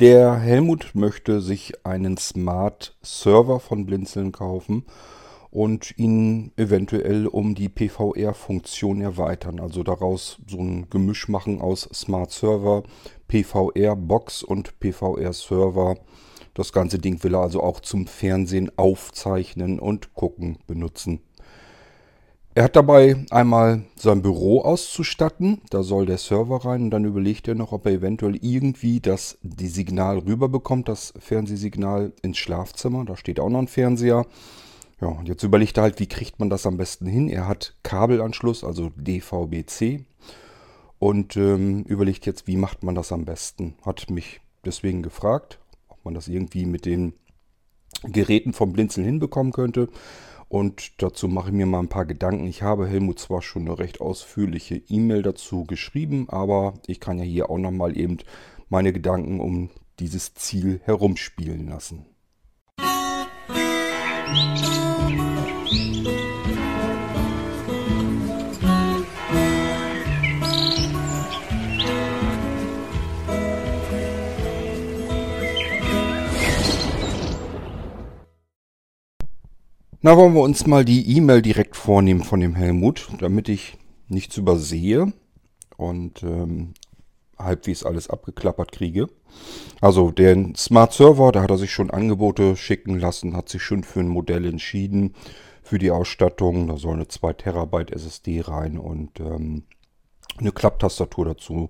Der Helmut möchte sich einen Smart Server von Blinzeln kaufen und ihn eventuell um die PVR-Funktion erweitern. Also daraus so ein Gemisch machen aus Smart Server, PVR-Box und PVR-Server. Das ganze Ding will er also auch zum Fernsehen aufzeichnen und gucken benutzen. Er hat dabei einmal sein Büro auszustatten, da soll der Server rein und dann überlegt er noch, ob er eventuell irgendwie das die Signal rüberbekommt, das Fernsehsignal ins Schlafzimmer, da steht auch noch ein Fernseher. Ja, und jetzt überlegt er halt, wie kriegt man das am besten hin? Er hat Kabelanschluss, also DVB-C und ähm, überlegt jetzt, wie macht man das am besten. Hat mich deswegen gefragt, ob man das irgendwie mit den Geräten vom Blinzeln hinbekommen könnte. Und dazu mache ich mir mal ein paar Gedanken. Ich habe Helmut zwar schon eine recht ausführliche E-Mail dazu geschrieben, aber ich kann ja hier auch nochmal eben meine Gedanken um dieses Ziel herumspielen lassen. Na, wollen wir uns mal die E-Mail direkt vornehmen von dem Helmut, damit ich nichts übersehe und ähm, halbwegs alles abgeklappert kriege. Also den Smart Server, da hat er sich schon Angebote schicken lassen, hat sich schon für ein Modell entschieden für die Ausstattung. Da soll eine 2 Terabyte SSD rein und ähm, eine Klapptastatur dazu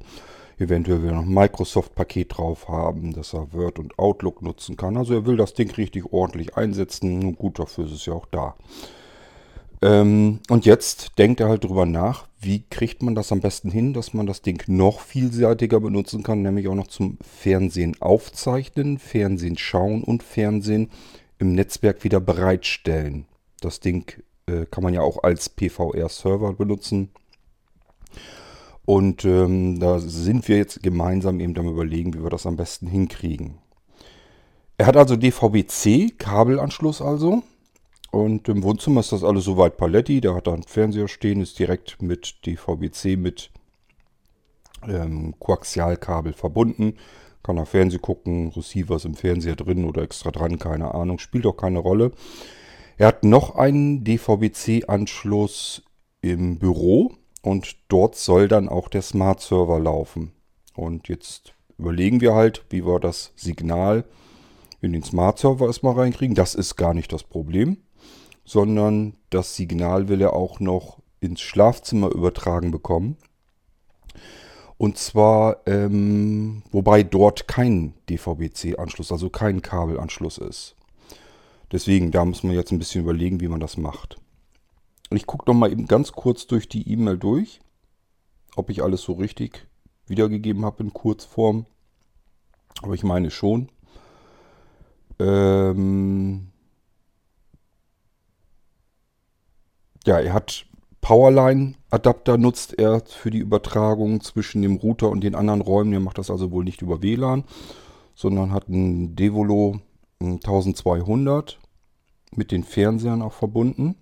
eventuell will noch ein Microsoft-Paket drauf haben, dass er Word und Outlook nutzen kann. Also er will das Ding richtig ordentlich einsetzen. Nun gut, dafür ist es ja auch da. Ähm, und jetzt denkt er halt drüber nach, wie kriegt man das am besten hin, dass man das Ding noch vielseitiger benutzen kann, nämlich auch noch zum Fernsehen aufzeichnen, Fernsehen schauen und Fernsehen im Netzwerk wieder bereitstellen. Das Ding äh, kann man ja auch als PVR-Server benutzen. Und ähm, da sind wir jetzt gemeinsam eben am überlegen, wie wir das am besten hinkriegen. Er hat also DVB-C, Kabelanschluss also. Und im Wohnzimmer ist das alles soweit Paletti. Da hat er einen Fernseher stehen, ist direkt mit DVB-C mit ähm, Koaxialkabel verbunden. Kann er Fernsehen gucken, Receiver ist im Fernseher drin oder extra dran, keine Ahnung, spielt auch keine Rolle. Er hat noch einen DVB-C-Anschluss im Büro. Und dort soll dann auch der Smart Server laufen. Und jetzt überlegen wir halt, wie wir das Signal in den Smart Server erstmal reinkriegen. Das ist gar nicht das Problem, sondern das Signal will er auch noch ins Schlafzimmer übertragen bekommen. Und zwar, ähm, wobei dort kein DVB-C-Anschluss, also kein Kabelanschluss ist. Deswegen, da muss man jetzt ein bisschen überlegen, wie man das macht. Ich gucke mal eben ganz kurz durch die E-Mail durch, ob ich alles so richtig wiedergegeben habe in Kurzform. Aber ich meine schon. Ähm ja, er hat Powerline-Adapter nutzt er für die Übertragung zwischen dem Router und den anderen Räumen. Er macht das also wohl nicht über WLAN, sondern hat ein Devolo 1200 mit den Fernsehern auch verbunden.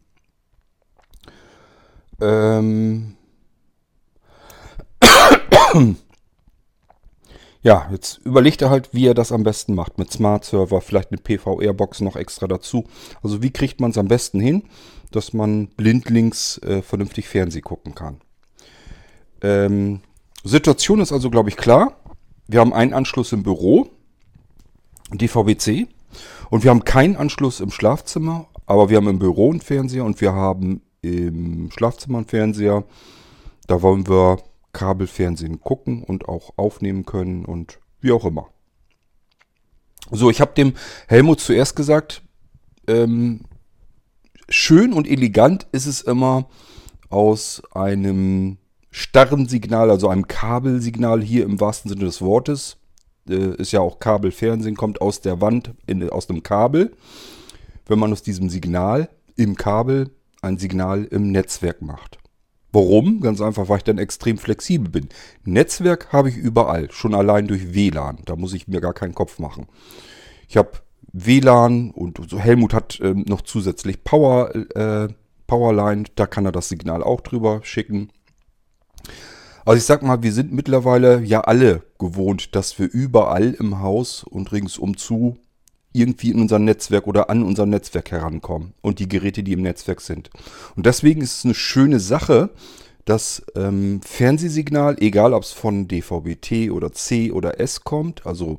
Ähm ja, jetzt überlegt er halt, wie er das am besten macht. Mit Smart Server, vielleicht eine PVR-Box noch extra dazu. Also wie kriegt man es am besten hin, dass man blindlings äh, vernünftig Fernsehen gucken kann. Ähm, Situation ist also, glaube ich, klar. Wir haben einen Anschluss im Büro, DVB-C, und wir haben keinen Anschluss im Schlafzimmer, aber wir haben im Büro einen Fernseher und wir haben im Schlafzimmer einen Fernseher. Da wollen wir Kabelfernsehen gucken und auch aufnehmen können und wie auch immer. So, ich habe dem Helmut zuerst gesagt, ähm, schön und elegant ist es immer aus einem starren Signal, also einem Kabelsignal hier im wahrsten Sinne des Wortes, äh, ist ja auch Kabelfernsehen, kommt aus der Wand, in, aus dem Kabel. Wenn man aus diesem Signal im Kabel ein Signal im Netzwerk macht. Warum? Ganz einfach, weil ich dann extrem flexibel bin. Netzwerk habe ich überall, schon allein durch WLAN. Da muss ich mir gar keinen Kopf machen. Ich habe WLAN und Helmut hat ähm, noch zusätzlich Power, äh, Powerline, da kann er das Signal auch drüber schicken. Also ich sag mal, wir sind mittlerweile ja alle gewohnt, dass wir überall im Haus und ringsum zu irgendwie in unser Netzwerk oder an unser Netzwerk herankommen und die Geräte, die im Netzwerk sind. Und deswegen ist es eine schöne Sache, das ähm, Fernsehsignal, egal ob es von DVB-T oder C oder S kommt, also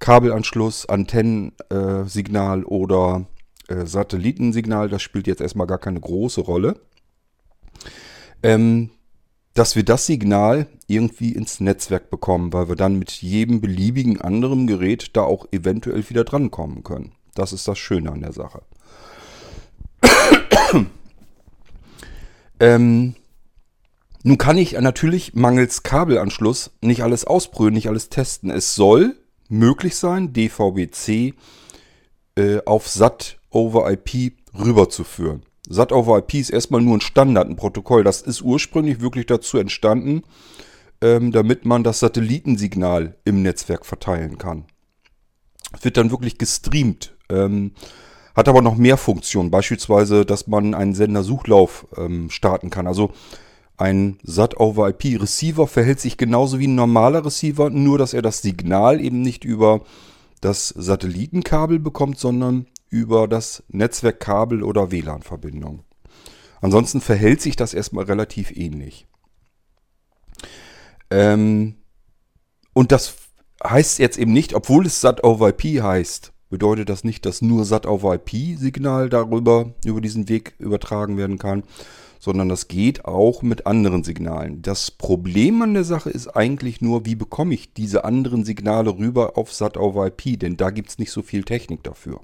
Kabelanschluss, Antennensignal oder äh, Satellitensignal, das spielt jetzt erstmal gar keine große Rolle, ähm, dass wir das Signal irgendwie ins Netzwerk bekommen, weil wir dann mit jedem beliebigen anderen Gerät da auch eventuell wieder drankommen können. Das ist das Schöne an der Sache. ähm, nun kann ich natürlich mangels Kabelanschluss nicht alles ausprüfen, nicht alles testen. Es soll möglich sein, DVB-C äh, auf SAT over IP rüberzuführen. SAT over IP ist erstmal nur ein Standard, ein Protokoll. Das ist ursprünglich wirklich dazu entstanden, ähm, damit man das Satellitensignal im Netzwerk verteilen kann. Es wird dann wirklich gestreamt. Ähm, hat aber noch mehr Funktionen. Beispielsweise, dass man einen Sendersuchlauf ähm, starten kann. Also ein SAT-over-IP-Receiver verhält sich genauso wie ein normaler Receiver, nur dass er das Signal eben nicht über das Satellitenkabel bekommt, sondern über das Netzwerkkabel oder WLAN-Verbindung. Ansonsten verhält sich das erstmal relativ ähnlich. Ähm, und das heißt jetzt eben nicht, obwohl es SAT over IP heißt, bedeutet das nicht, dass nur SAT over IP Signal darüber über diesen Weg übertragen werden kann, sondern das geht auch mit anderen Signalen. Das Problem an der Sache ist eigentlich nur, wie bekomme ich diese anderen Signale rüber auf SAT over IP, denn da gibt es nicht so viel Technik dafür.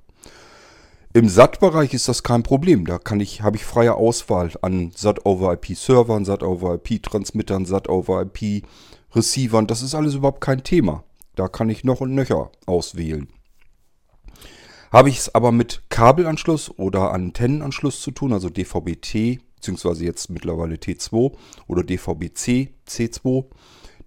Im SAT-Bereich ist das kein Problem. Da kann ich, habe ich freie Auswahl an SAT-over-IP-Servern, SAT-over-IP-Transmittern, SAT-over-IP-Receivern. Das ist alles überhaupt kein Thema. Da kann ich noch und nöcher auswählen. Habe ich es aber mit Kabelanschluss oder Antennenanschluss zu tun, also DVB-T beziehungsweise jetzt mittlerweile T2 oder DVB-C, C2.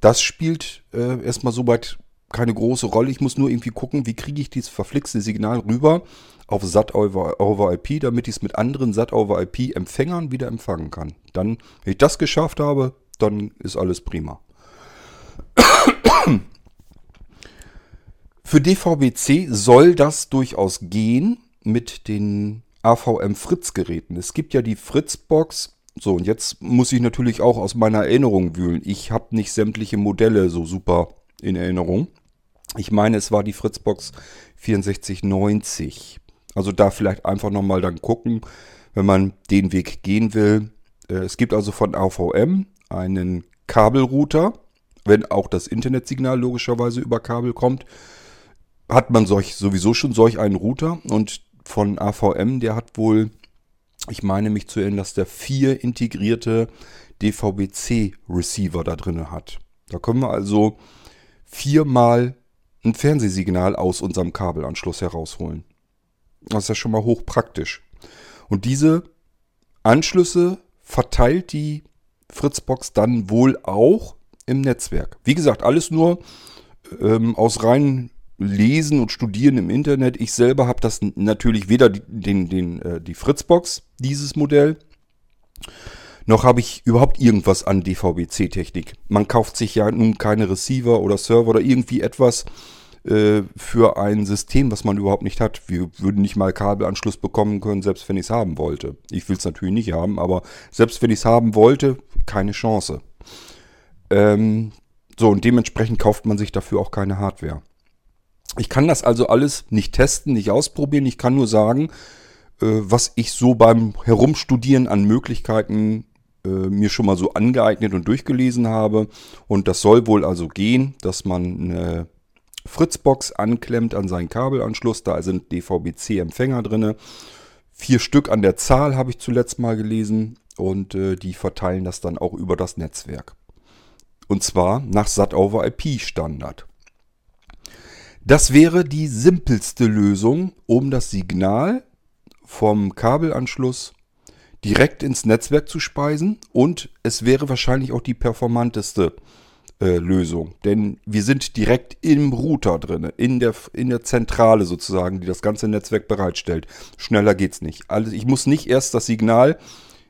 Das spielt äh, erstmal soweit keine große Rolle. Ich muss nur irgendwie gucken, wie kriege ich dieses verflixte Signal rüber auf SAT over, over IP, damit ich es mit anderen SAT over IP Empfängern wieder empfangen kann. Dann, wenn ich das geschafft habe, dann ist alles prima. Für DVB-C soll das durchaus gehen mit den AVM Fritz Geräten. Es gibt ja die Fritz-Box. So, und jetzt muss ich natürlich auch aus meiner Erinnerung wühlen. Ich habe nicht sämtliche Modelle so super in Erinnerung. Ich meine, es war die Fritzbox 6490. Also da vielleicht einfach nochmal dann gucken, wenn man den Weg gehen will. Äh, es gibt also von AVM einen Kabelrouter, wenn auch das Internetsignal logischerweise über Kabel kommt, hat man solch, sowieso schon solch einen Router und von AVM, der hat wohl, ich meine mich zu erinnern, dass der vier integrierte DVB-C-Receiver da drin hat. Da können wir also viermal ein Fernsehsignal aus unserem Kabelanschluss herausholen. Das ist ja schon mal hochpraktisch. Und diese Anschlüsse verteilt die Fritzbox dann wohl auch im Netzwerk. Wie gesagt, alles nur ähm, aus rein Lesen und Studieren im Internet. Ich selber habe das natürlich weder die, den, den, äh, die Fritzbox, dieses Modell, noch habe ich überhaupt irgendwas an DVB-C-Technik. Man kauft sich ja nun keine Receiver oder Server oder irgendwie etwas äh, für ein System, was man überhaupt nicht hat. Wir würden nicht mal Kabelanschluss bekommen können, selbst wenn ich es haben wollte. Ich will es natürlich nicht haben, aber selbst wenn ich es haben wollte, keine Chance. Ähm, so, und dementsprechend kauft man sich dafür auch keine Hardware. Ich kann das also alles nicht testen, nicht ausprobieren. Ich kann nur sagen, äh, was ich so beim Herumstudieren an Möglichkeiten äh, mir schon mal so angeeignet und durchgelesen habe. Und das soll wohl also gehen, dass man eine Fritzbox anklemmt an seinen Kabelanschluss. Da sind DVB-C-Empfänger drin. Vier Stück an der Zahl habe ich zuletzt mal gelesen. Und äh, die verteilen das dann auch über das Netzwerk. Und zwar nach SAT-over-IP-Standard. Das wäre die simpelste Lösung, um das Signal vom Kabelanschluss direkt ins Netzwerk zu speisen und es wäre wahrscheinlich auch die performanteste Lösung, denn wir sind direkt im Router drin, in der, in der Zentrale sozusagen, die das ganze Netzwerk bereitstellt. Schneller geht's nicht. Also ich muss nicht erst das Signal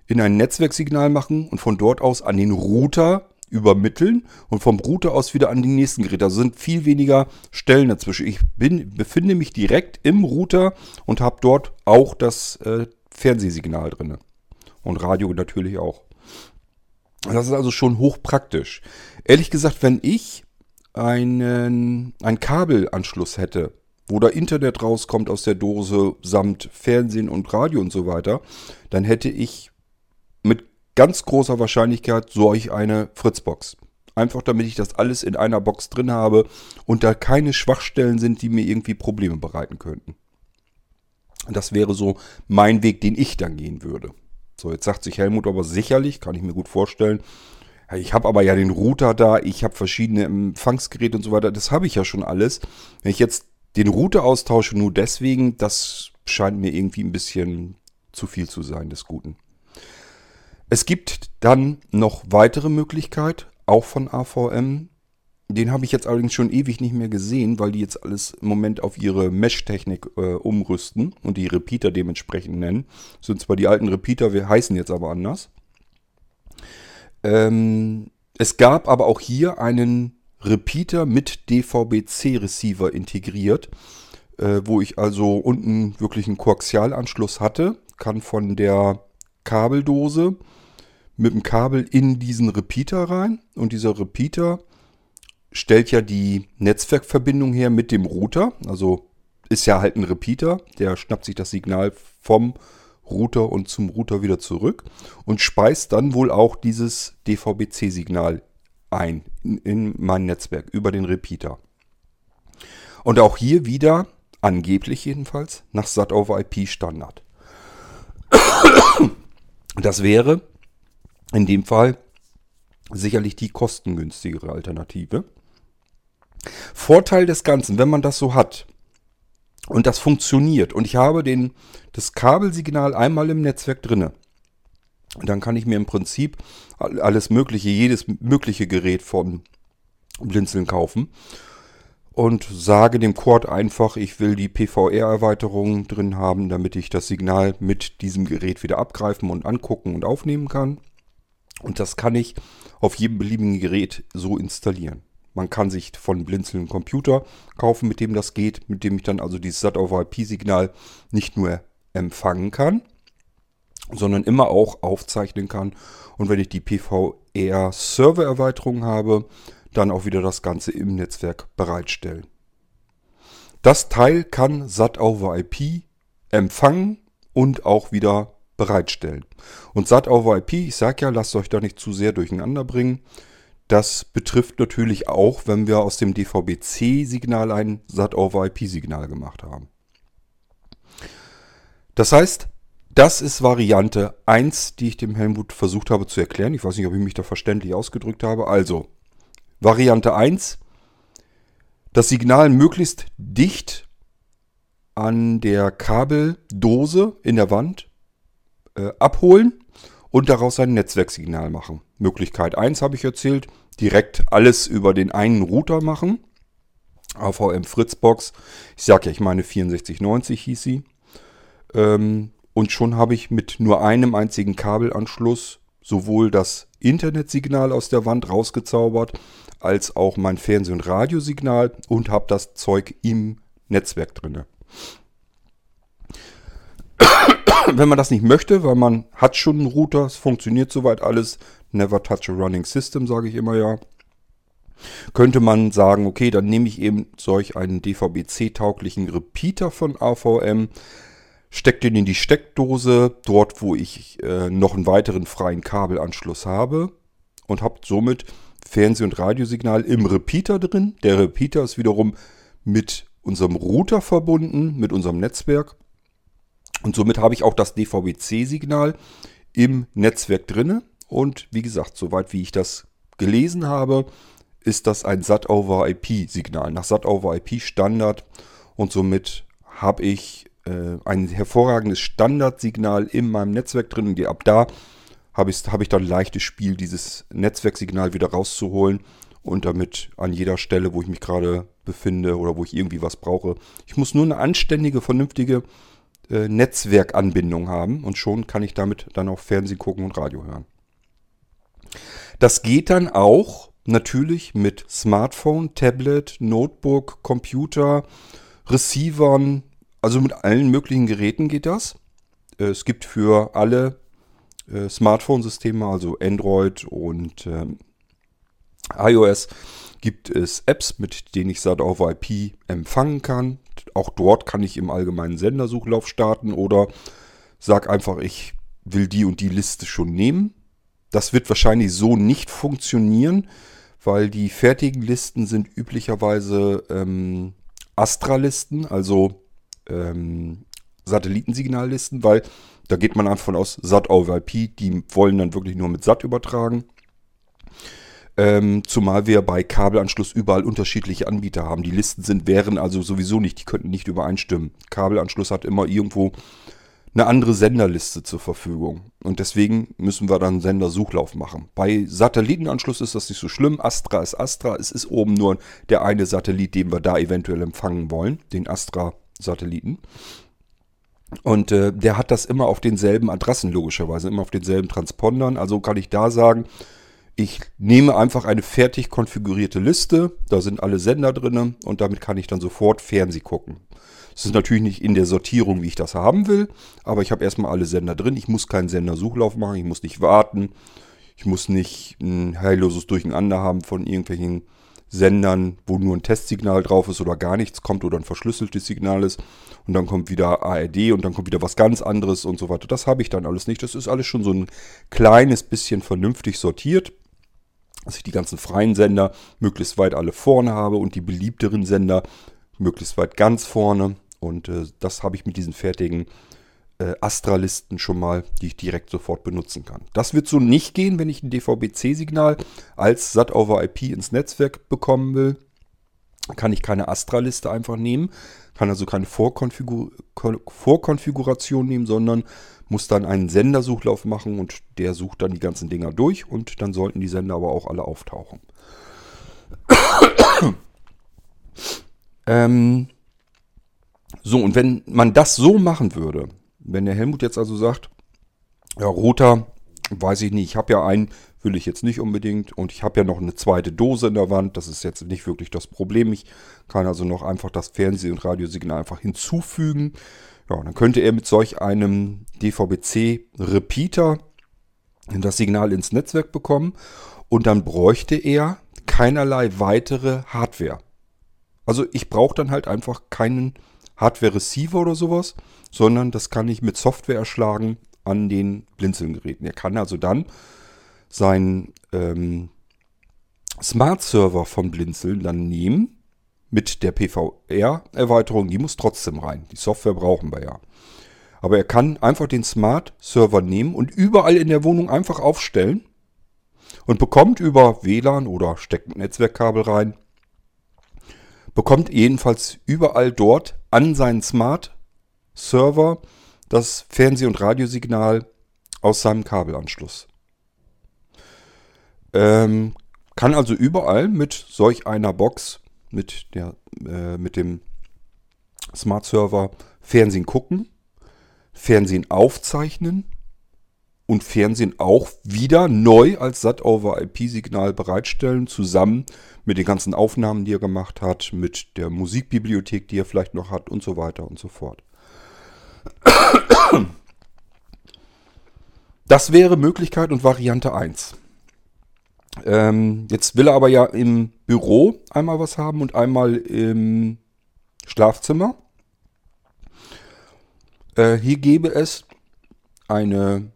in ein Netzwerksignal machen und von dort aus an den Router übermitteln und vom Router aus wieder an die nächsten Geräte. Da sind viel weniger Stellen dazwischen. Ich bin, befinde mich direkt im Router und habe dort auch das äh, Fernsehsignal drin. Und Radio natürlich auch. Das ist also schon hochpraktisch. Ehrlich gesagt, wenn ich einen, einen Kabelanschluss hätte, wo da Internet rauskommt aus der Dose samt Fernsehen und Radio und so weiter, dann hätte ich mit ganz großer Wahrscheinlichkeit solch eine Fritzbox. Einfach damit ich das alles in einer Box drin habe und da keine Schwachstellen sind, die mir irgendwie Probleme bereiten könnten. Das wäre so mein Weg, den ich dann gehen würde. So, jetzt sagt sich Helmut aber sicherlich, kann ich mir gut vorstellen, ich habe aber ja den Router da, ich habe verschiedene Empfangsgeräte und so weiter, das habe ich ja schon alles. Wenn ich jetzt den Router austausche, nur deswegen, das scheint mir irgendwie ein bisschen zu viel zu sein des Guten. Es gibt dann noch weitere Möglichkeit, auch von AVM. Den habe ich jetzt allerdings schon ewig nicht mehr gesehen, weil die jetzt alles im Moment auf ihre Mesh-Technik äh, umrüsten und die Repeater dementsprechend nennen. Das sind zwar die alten Repeater, wir heißen jetzt aber anders. Ähm, es gab aber auch hier einen Repeater mit DVB-C-Receiver integriert, äh, wo ich also unten wirklich einen Koaxialanschluss hatte, kann von der Kabeldose mit dem Kabel in diesen Repeater rein und dieser Repeater stellt ja die Netzwerkverbindung her mit dem Router. Also ist ja halt ein Repeater, der schnappt sich das Signal vom Router und zum Router wieder zurück und speist dann wohl auch dieses DVB-C-Signal ein in, in mein Netzwerk über den Repeater. Und auch hier wieder, angeblich jedenfalls, nach SAT over IP Standard. Das wäre in dem Fall sicherlich die kostengünstigere Alternative. Vorteil des Ganzen, wenn man das so hat und das funktioniert und ich habe den, das Kabelsignal einmal im Netzwerk drinne, dann kann ich mir im Prinzip alles mögliche, jedes mögliche Gerät von Blinzeln kaufen und sage dem Cord einfach, ich will die PVR-Erweiterung drin haben, damit ich das Signal mit diesem Gerät wieder abgreifen und angucken und aufnehmen kann. Und das kann ich auf jedem beliebigen Gerät so installieren. Man kann sich von Blinzeln einen Computer kaufen, mit dem das geht, mit dem ich dann also dieses SAT-over-IP-Signal nicht nur empfangen kann, sondern immer auch aufzeichnen kann. Und wenn ich die PVR-Server-Erweiterung habe, dann auch wieder das Ganze im Netzwerk bereitstellen. Das Teil kann SAT-over-IP empfangen und auch wieder bereitstellen. Und SAT over IP, ich sage ja, lasst euch da nicht zu sehr durcheinander bringen. Das betrifft natürlich auch, wenn wir aus dem DVB-C-Signal ein SAT over IP-Signal gemacht haben. Das heißt, das ist Variante 1, die ich dem Helmut versucht habe zu erklären. Ich weiß nicht, ob ich mich da verständlich ausgedrückt habe. Also, Variante 1, das Signal möglichst dicht an der Kabeldose in der Wand äh, abholen und daraus ein Netzwerksignal machen. Möglichkeit 1 habe ich erzählt, direkt alles über den einen Router machen. AVM Fritzbox, ich sage ja, ich meine 6490 hieß sie. Ähm, und schon habe ich mit nur einem einzigen Kabelanschluss sowohl das Internetsignal aus der Wand rausgezaubert, als auch mein Fernseh- und Radiosignal und habe das Zeug im Netzwerk drinne wenn man das nicht möchte, weil man hat schon einen Router, es funktioniert soweit alles, never touch a running system, sage ich immer ja, könnte man sagen, okay, dann nehme ich eben solch einen DVB-C-tauglichen Repeater von AVM, stecke den in die Steckdose, dort wo ich äh, noch einen weiteren freien Kabelanschluss habe und habe somit Fernseh- und Radiosignal im Repeater drin. Der Repeater ist wiederum mit unserem Router verbunden, mit unserem Netzwerk. Und somit habe ich auch das DVB-C-Signal im Netzwerk drinne. Und wie gesagt, soweit wie ich das gelesen habe, ist das ein SAT-over-IP-Signal nach SAT-over-IP-Standard. Und somit habe ich äh, ein hervorragendes Standardsignal in meinem Netzwerk drin. Und ab da habe ich, habe ich dann leichtes Spiel, dieses Netzwerksignal wieder rauszuholen und damit an jeder Stelle, wo ich mich gerade befinde oder wo ich irgendwie was brauche. Ich muss nur eine anständige, vernünftige äh, Netzwerkanbindung haben und schon kann ich damit dann auch Fernsehen gucken und Radio hören. Das geht dann auch natürlich mit Smartphone, Tablet, Notebook, Computer, Receivern, also mit allen möglichen Geräten geht das. Äh, es gibt für alle äh, Smartphone-Systeme, also Android und ähm, iOS, gibt es Apps, mit denen ich SAT over IP empfangen kann. Auch dort kann ich im allgemeinen Sendersuchlauf starten oder sag einfach, ich will die und die Liste schon nehmen. Das wird wahrscheinlich so nicht funktionieren, weil die fertigen Listen sind üblicherweise ähm, Astra-Listen, also ähm, Satellitensignallisten, weil da geht man einfach von aus, SAT over IP, die wollen dann wirklich nur mit SAT übertragen. Ähm, zumal wir bei Kabelanschluss überall unterschiedliche Anbieter haben. Die Listen sind, wären also sowieso nicht, die könnten nicht übereinstimmen. Kabelanschluss hat immer irgendwo eine andere Senderliste zur Verfügung. Und deswegen müssen wir dann Sendersuchlauf machen. Bei Satellitenanschluss ist das nicht so schlimm. Astra ist Astra. Es ist oben nur der eine Satellit, den wir da eventuell empfangen wollen. Den Astra-Satelliten. Und äh, der hat das immer auf denselben Adressen, logischerweise, immer auf denselben Transpondern. Also kann ich da sagen, ich nehme einfach eine fertig konfigurierte Liste, da sind alle Sender drin und damit kann ich dann sofort Fernseh gucken. Es ist natürlich nicht in der Sortierung, wie ich das haben will, aber ich habe erstmal alle Sender drin. Ich muss keinen Sendersuchlauf machen, ich muss nicht warten, ich muss nicht ein heilloses Durcheinander haben von irgendwelchen Sendern, wo nur ein Testsignal drauf ist oder gar nichts kommt oder ein verschlüsseltes Signal ist und dann kommt wieder ARD und dann kommt wieder was ganz anderes und so weiter. Das habe ich dann alles nicht. Das ist alles schon so ein kleines bisschen vernünftig sortiert dass ich die ganzen freien Sender möglichst weit alle vorne habe und die beliebteren Sender möglichst weit ganz vorne. Und äh, das habe ich mit diesen fertigen äh, Astra-Listen schon mal, die ich direkt sofort benutzen kann. Das wird so nicht gehen, wenn ich ein DVB-C-Signal als SAT over IP ins Netzwerk bekommen will. Kann ich keine Astra-Liste einfach nehmen, kann also keine Vorkonfigur Vorkonfiguration nehmen, sondern muss dann einen Sendersuchlauf machen und der sucht dann die ganzen Dinger durch und dann sollten die Sender aber auch alle auftauchen. ähm so, und wenn man das so machen würde, wenn der Helmut jetzt also sagt, ja, roter, weiß ich nicht, ich habe ja einen, will ich jetzt nicht unbedingt und ich habe ja noch eine zweite Dose in der Wand, das ist jetzt nicht wirklich das Problem. Ich kann also noch einfach das Fernseh- und Radiosignal einfach hinzufügen ja, dann könnte er mit solch einem DVB-C-Repeater das Signal ins Netzwerk bekommen und dann bräuchte er keinerlei weitere Hardware. Also ich brauche dann halt einfach keinen Hardware-Receiver oder sowas, sondern das kann ich mit Software erschlagen an den Blinzeln-Geräten. Er kann also dann seinen ähm, Smart-Server von Blinzeln dann nehmen mit der PVR-Erweiterung, die muss trotzdem rein. Die Software brauchen wir ja. Aber er kann einfach den Smart-Server nehmen und überall in der Wohnung einfach aufstellen und bekommt über WLAN oder steckt ein Netzwerkkabel rein, bekommt jedenfalls überall dort an seinen Smart-Server das Fernseh- und Radiosignal aus seinem Kabelanschluss. Ähm, kann also überall mit solch einer Box mit, der, äh, mit dem Smart Server Fernsehen gucken, Fernsehen aufzeichnen und Fernsehen auch wieder neu als SAT-over-IP-Signal bereitstellen, zusammen mit den ganzen Aufnahmen, die er gemacht hat, mit der Musikbibliothek, die er vielleicht noch hat und so weiter und so fort. Das wäre Möglichkeit und Variante 1. Ähm, jetzt will er aber ja im Büro einmal was haben und einmal im Schlafzimmer. Äh, hier gäbe es eine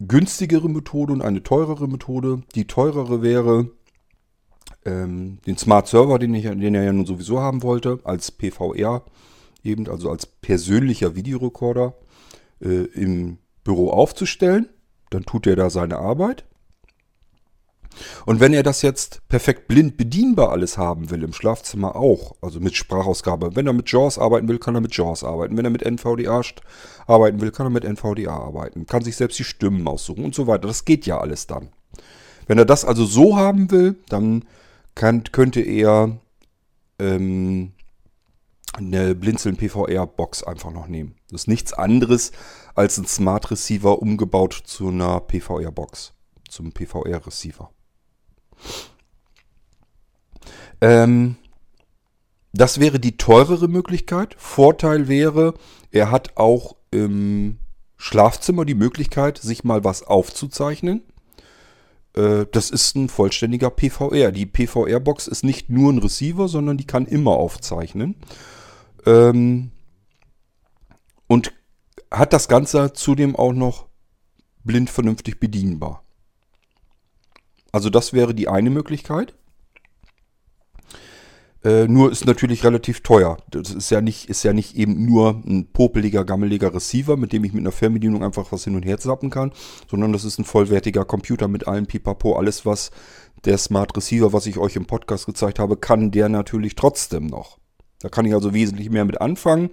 günstigere Methode und eine teurere Methode. Die teurere wäre ähm, den Smart Server, den, ich, den er ja nun sowieso haben wollte, als PVR eben, also als persönlicher Videorekorder äh, im Büro aufzustellen. Dann tut er da seine Arbeit. Und wenn er das jetzt perfekt blind bedienbar alles haben will, im Schlafzimmer auch, also mit Sprachausgabe, wenn er mit JAWS arbeiten will, kann er mit JAWS arbeiten. Wenn er mit NVDA arbeiten will, kann er mit NVDA arbeiten. Kann sich selbst die Stimmen aussuchen und so weiter. Das geht ja alles dann. Wenn er das also so haben will, dann kann, könnte er ähm, eine Blinzeln PVR Box einfach noch nehmen. Das ist nichts anderes als ein Smart Receiver umgebaut zu einer PVR Box. zum PVR-Receiver. Ähm, das wäre die teurere Möglichkeit. Vorteil wäre, er hat auch im Schlafzimmer die Möglichkeit, sich mal was aufzuzeichnen. Äh, das ist ein vollständiger PVR. Die PVR-Box ist nicht nur ein Receiver, sondern die kann immer aufzeichnen. Ähm, und hat das Ganze zudem auch noch blind vernünftig bedienbar. Also das wäre die eine Möglichkeit. Äh, nur ist natürlich relativ teuer. Das ist ja nicht, ist ja nicht eben nur ein popeliger, gammeliger Receiver, mit dem ich mit einer Fernbedienung einfach was hin und her zappen kann, sondern das ist ein vollwertiger Computer mit allem Pipapo. Alles, was der Smart Receiver, was ich euch im Podcast gezeigt habe, kann der natürlich trotzdem noch. Da kann ich also wesentlich mehr mit anfangen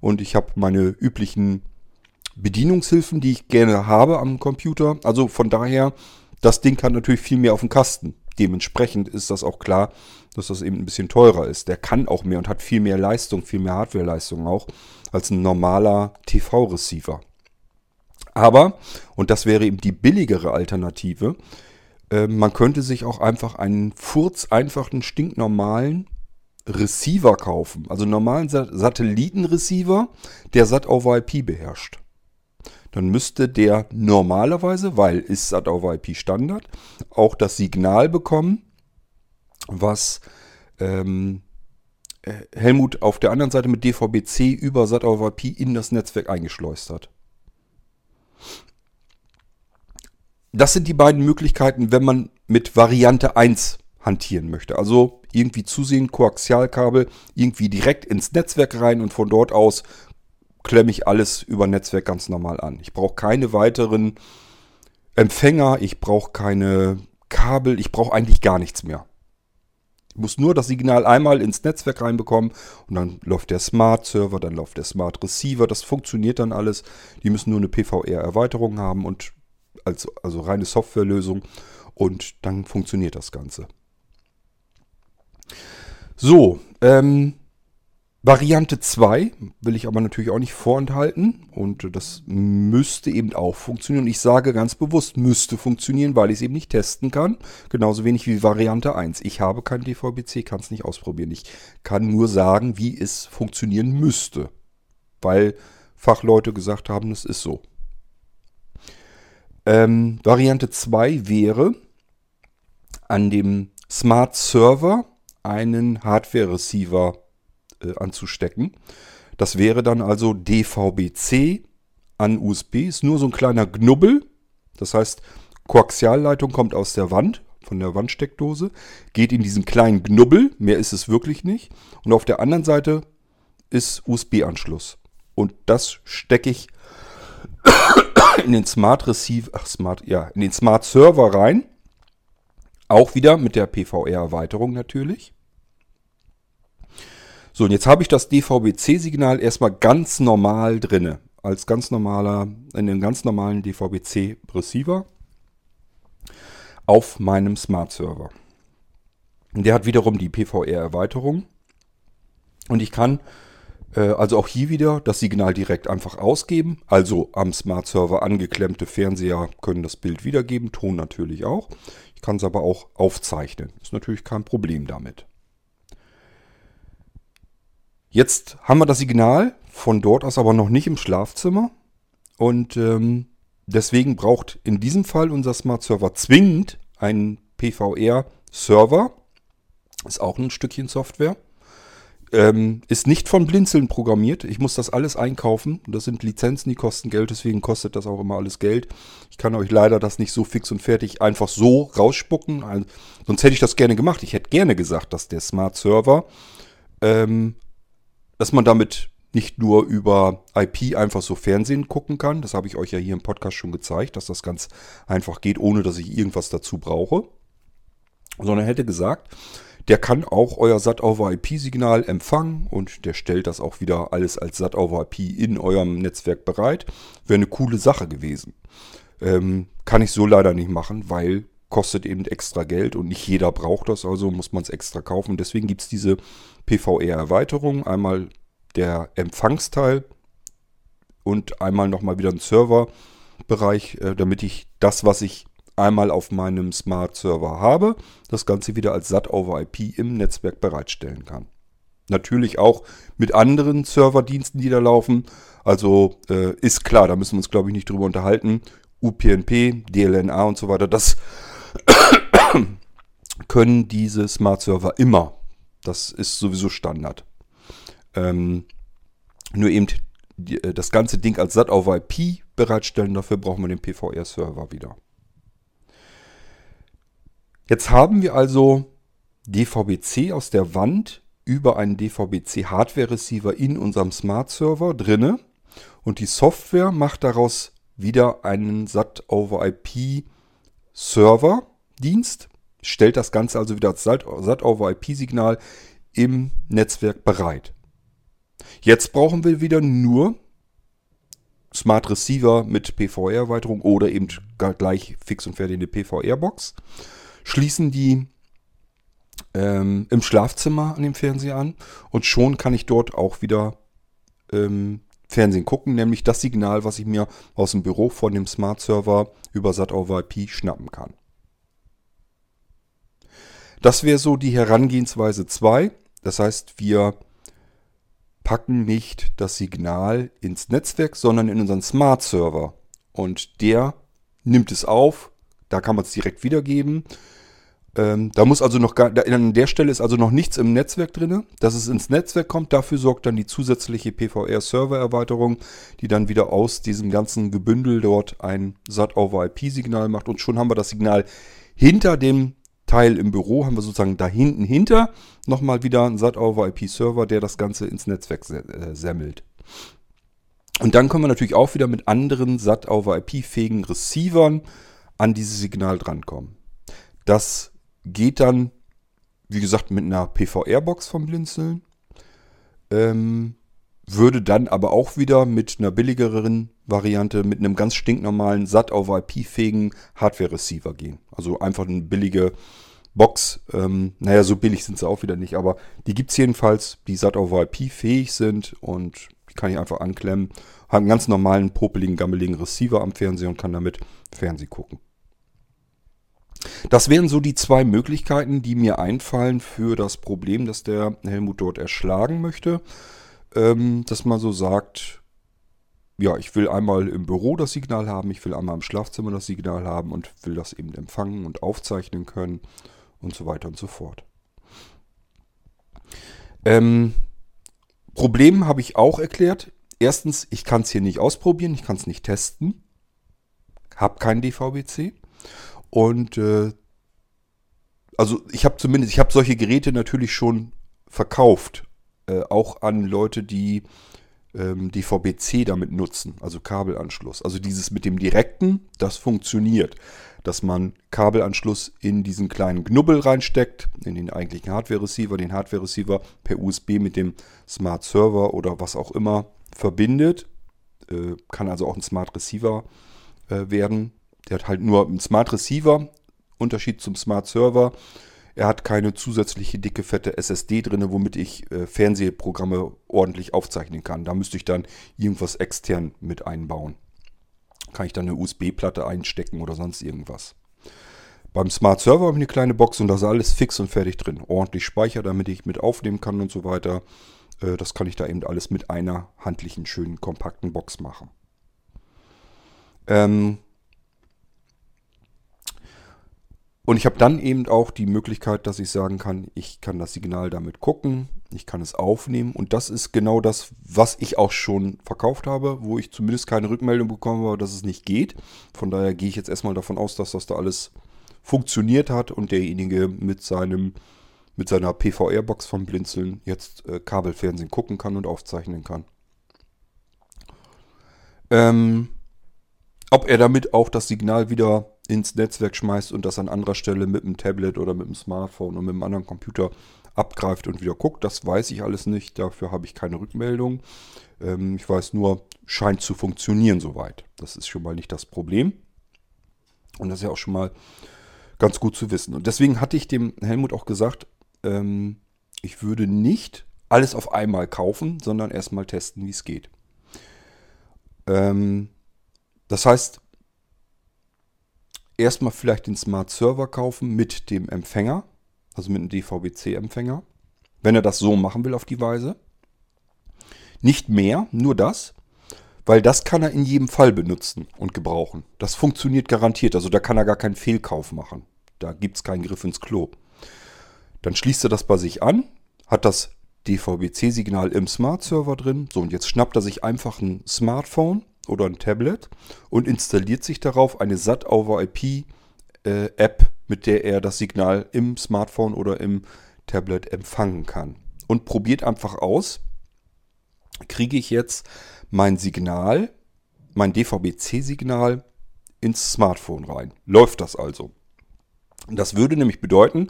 und ich habe meine üblichen Bedienungshilfen, die ich gerne habe am Computer. Also von daher, das Ding kann natürlich viel mehr auf dem Kasten. Dementsprechend ist das auch klar, dass das eben ein bisschen teurer ist. Der kann auch mehr und hat viel mehr Leistung, viel mehr Hardware-Leistung auch als ein normaler TV-Receiver. Aber, und das wäre eben die billigere Alternative, äh, man könnte sich auch einfach einen furz einfachen, stinknormalen Receiver kaufen. Also einen normalen Satellitenreceiver, der SAT over IP beherrscht. Dann müsste der normalerweise, weil ist SAT over IP Standard, auch das Signal bekommen, was ähm, äh, Helmut auf der anderen Seite mit DVB-C über SAT over IP in das Netzwerk eingeschleust hat. Das sind die beiden Möglichkeiten, wenn man mit Variante 1 hantieren möchte. Also irgendwie zusehen, Koaxialkabel irgendwie direkt ins Netzwerk rein und von dort aus klemme ich alles über Netzwerk ganz normal an. Ich brauche keine weiteren Empfänger, ich brauche keine Kabel, ich brauche eigentlich gar nichts mehr. Ich muss nur das Signal einmal ins Netzwerk reinbekommen und dann läuft der Smart Server, dann läuft der Smart Receiver, das funktioniert dann alles. Die müssen nur eine PVR-Erweiterung haben und als, also reine Softwarelösung und dann funktioniert das Ganze. So, ähm, Variante 2 will ich aber natürlich auch nicht vorenthalten und das müsste eben auch funktionieren. Und ich sage ganz bewusst, müsste funktionieren, weil ich es eben nicht testen kann. Genauso wenig wie Variante 1. Ich habe kein DVB-C, kann es nicht ausprobieren. Ich kann nur sagen, wie es funktionieren müsste, weil Fachleute gesagt haben, es ist so. Ähm, Variante 2 wäre an dem Smart Server einen Hardware-Receiver äh, anzustecken. Das wäre dann also DVB-C an USB. Ist nur so ein kleiner Knubbel. Das heißt, Koaxialleitung kommt aus der Wand, von der Wandsteckdose, geht in diesen kleinen Knubbel. Mehr ist es wirklich nicht. Und auf der anderen Seite ist USB-Anschluss. Und das stecke ich in den Smart Receiver, ach Smart, ja, in den Smart Server rein. Auch wieder mit der PVR-Erweiterung natürlich. So, und jetzt habe ich das DVB-C-Signal erstmal ganz normal drinne. Als ganz normaler, in den ganz normalen DVB-C-Receiver auf meinem Smart-Server. Der hat wiederum die PVR-Erweiterung. Und ich kann äh, also auch hier wieder das Signal direkt einfach ausgeben. Also am Smart-Server angeklemmte Fernseher können das Bild wiedergeben, Ton natürlich auch. Ich kann es aber auch aufzeichnen. Ist natürlich kein Problem damit. Jetzt haben wir das Signal von dort aus aber noch nicht im Schlafzimmer. Und ähm, deswegen braucht in diesem Fall unser Smart Server zwingend einen PVR-Server. Ist auch ein Stückchen Software. Ähm, ist nicht von Blinzeln programmiert. Ich muss das alles einkaufen. Das sind Lizenzen, die kosten Geld, deswegen kostet das auch immer alles Geld. Ich kann euch leider das nicht so fix und fertig einfach so rausspucken. Also, sonst hätte ich das gerne gemacht. Ich hätte gerne gesagt, dass der Smart Server ähm, dass man damit nicht nur über IP einfach so Fernsehen gucken kann. Das habe ich euch ja hier im Podcast schon gezeigt, dass das ganz einfach geht, ohne dass ich irgendwas dazu brauche. Sondern hätte gesagt, der kann auch euer SAT-over-IP-Signal empfangen und der stellt das auch wieder alles als SAT-over-IP in eurem Netzwerk bereit. Wäre eine coole Sache gewesen. Ähm, kann ich so leider nicht machen, weil kostet eben extra Geld und nicht jeder braucht das, also muss man es extra kaufen. Deswegen gibt es diese PVR-Erweiterung. Einmal der Empfangsteil und einmal nochmal wieder ein Serverbereich, äh, damit ich das, was ich einmal auf meinem Smart Server habe, das Ganze wieder als SAT over IP im Netzwerk bereitstellen kann. Natürlich auch mit anderen Serverdiensten, die da laufen. Also äh, ist klar, da müssen wir uns, glaube ich, nicht drüber unterhalten. UPnP, DLNA und so weiter, das können diese Smart Server immer. Das ist sowieso Standard. Ähm, nur eben die, äh, das ganze Ding als SAT over IP bereitstellen, dafür brauchen wir den PVR-Server wieder. Jetzt haben wir also DVB-C aus der Wand über einen DVB-C Hardware Receiver in unserem Smart Server drinne und die Software macht daraus wieder einen SAT over IP Server Dienst, stellt das Ganze also wieder als SAT over IP Signal im Netzwerk bereit. Jetzt brauchen wir wieder nur Smart Receiver mit PVR-Erweiterung oder eben gleich fix und fertig eine PVR-Box. Schließen die ähm, im Schlafzimmer an dem Fernseher an und schon kann ich dort auch wieder ähm, Fernsehen gucken, nämlich das Signal, was ich mir aus dem Büro von dem Smart Server über SAT over IP schnappen kann. Das wäre so die Herangehensweise 2. Das heißt, wir packen nicht das Signal ins Netzwerk, sondern in unseren Smart Server. Und der nimmt es auf. Da kann man es direkt wiedergeben. Ähm, da muss also noch gar, an der Stelle ist also noch nichts im Netzwerk drin. Dass es ins Netzwerk kommt, dafür sorgt dann die zusätzliche PVR-Server-Erweiterung, die dann wieder aus diesem ganzen Gebündel dort ein SAT-over-IP-Signal macht. Und schon haben wir das Signal hinter dem Teil im Büro haben wir sozusagen da hinten hinter nochmal wieder einen SAT-over-IP-Server, der das Ganze ins Netzwerk äh, semmelt. Und dann können wir natürlich auch wieder mit anderen SAT-over-IP-fähigen Receivern an dieses Signal drankommen. Das geht dann, wie gesagt, mit einer PVR-Box vom Blinzeln. Ähm, würde dann aber auch wieder mit einer billigeren Variante, mit einem ganz stinknormalen SAT over IP-fähigen Hardware-Receiver gehen. Also einfach eine billige Box. Ähm, naja, so billig sind sie auch wieder nicht, aber die gibt es jedenfalls, die SAT over IP fähig sind und die kann ich einfach anklemmen. Habe einen ganz normalen, popeligen, gammeligen Receiver am Fernseher und kann damit Fernsehen gucken. Das wären so die zwei Möglichkeiten, die mir einfallen für das Problem, das der Helmut dort erschlagen möchte ähm, dass man so sagt, ja, ich will einmal im Büro das Signal haben, ich will einmal im Schlafzimmer das Signal haben und will das eben empfangen und aufzeichnen können und so weiter und so fort. Ähm, Problem habe ich auch erklärt. Erstens, ich kann es hier nicht ausprobieren, ich kann es nicht testen, habe keinen DVB-C und äh, also ich habe zumindest, ich habe solche Geräte natürlich schon verkauft äh, auch an Leute, die ähm, die VBC damit nutzen, also Kabelanschluss. Also dieses mit dem direkten, das funktioniert, dass man Kabelanschluss in diesen kleinen Knubbel reinsteckt, in den eigentlichen Hardware-Receiver, den Hardware-Receiver per USB mit dem Smart Server oder was auch immer verbindet. Äh, kann also auch ein Smart Receiver äh, werden. Der hat halt nur einen Smart Receiver, Unterschied zum Smart Server er hat keine zusätzliche dicke, fette SSD drin, womit ich äh, Fernsehprogramme ordentlich aufzeichnen kann. Da müsste ich dann irgendwas extern mit einbauen. Kann ich dann eine USB-Platte einstecken oder sonst irgendwas. Beim Smart Server habe ich eine kleine Box und da ist alles fix und fertig drin. Ordentlich Speicher, damit ich mit aufnehmen kann und so weiter. Äh, das kann ich da eben alles mit einer handlichen, schönen, kompakten Box machen. Ähm, Und ich habe dann eben auch die Möglichkeit, dass ich sagen kann, ich kann das Signal damit gucken, ich kann es aufnehmen. Und das ist genau das, was ich auch schon verkauft habe, wo ich zumindest keine Rückmeldung bekommen habe, dass es nicht geht. Von daher gehe ich jetzt erstmal davon aus, dass das da alles funktioniert hat und derjenige mit seinem mit seiner PVR-Box vom Blinzeln jetzt äh, Kabelfernsehen gucken kann und aufzeichnen kann. Ähm, ob er damit auch das Signal wieder ins Netzwerk schmeißt und das an anderer Stelle mit dem Tablet oder mit dem Smartphone und mit einem anderen Computer abgreift und wieder guckt. Das weiß ich alles nicht. Dafür habe ich keine Rückmeldung. Ähm, ich weiß nur, scheint zu funktionieren soweit. Das ist schon mal nicht das Problem. Und das ist ja auch schon mal ganz gut zu wissen. Und deswegen hatte ich dem Helmut auch gesagt, ähm, ich würde nicht alles auf einmal kaufen, sondern erstmal testen, wie es geht. Ähm, das heißt, erstmal vielleicht den Smart Server kaufen mit dem Empfänger, also mit einem DVB-C-Empfänger, wenn er das so machen will auf die Weise. Nicht mehr, nur das, weil das kann er in jedem Fall benutzen und gebrauchen. Das funktioniert garantiert, also da kann er gar keinen Fehlkauf machen. Da gibt es keinen Griff ins Klo. Dann schließt er das bei sich an, hat das DVB-C-Signal im Smart Server drin. So, und jetzt schnappt er sich einfach ein Smartphone oder ein Tablet und installiert sich darauf eine SAT over IP äh, mit der er das Signal im Smartphone oder im Tablet empfangen kann. Und probiert einfach aus, kriege ich jetzt mein Signal, mein DVB-C-Signal ins Smartphone rein. Läuft das also? Das würde nämlich bedeuten,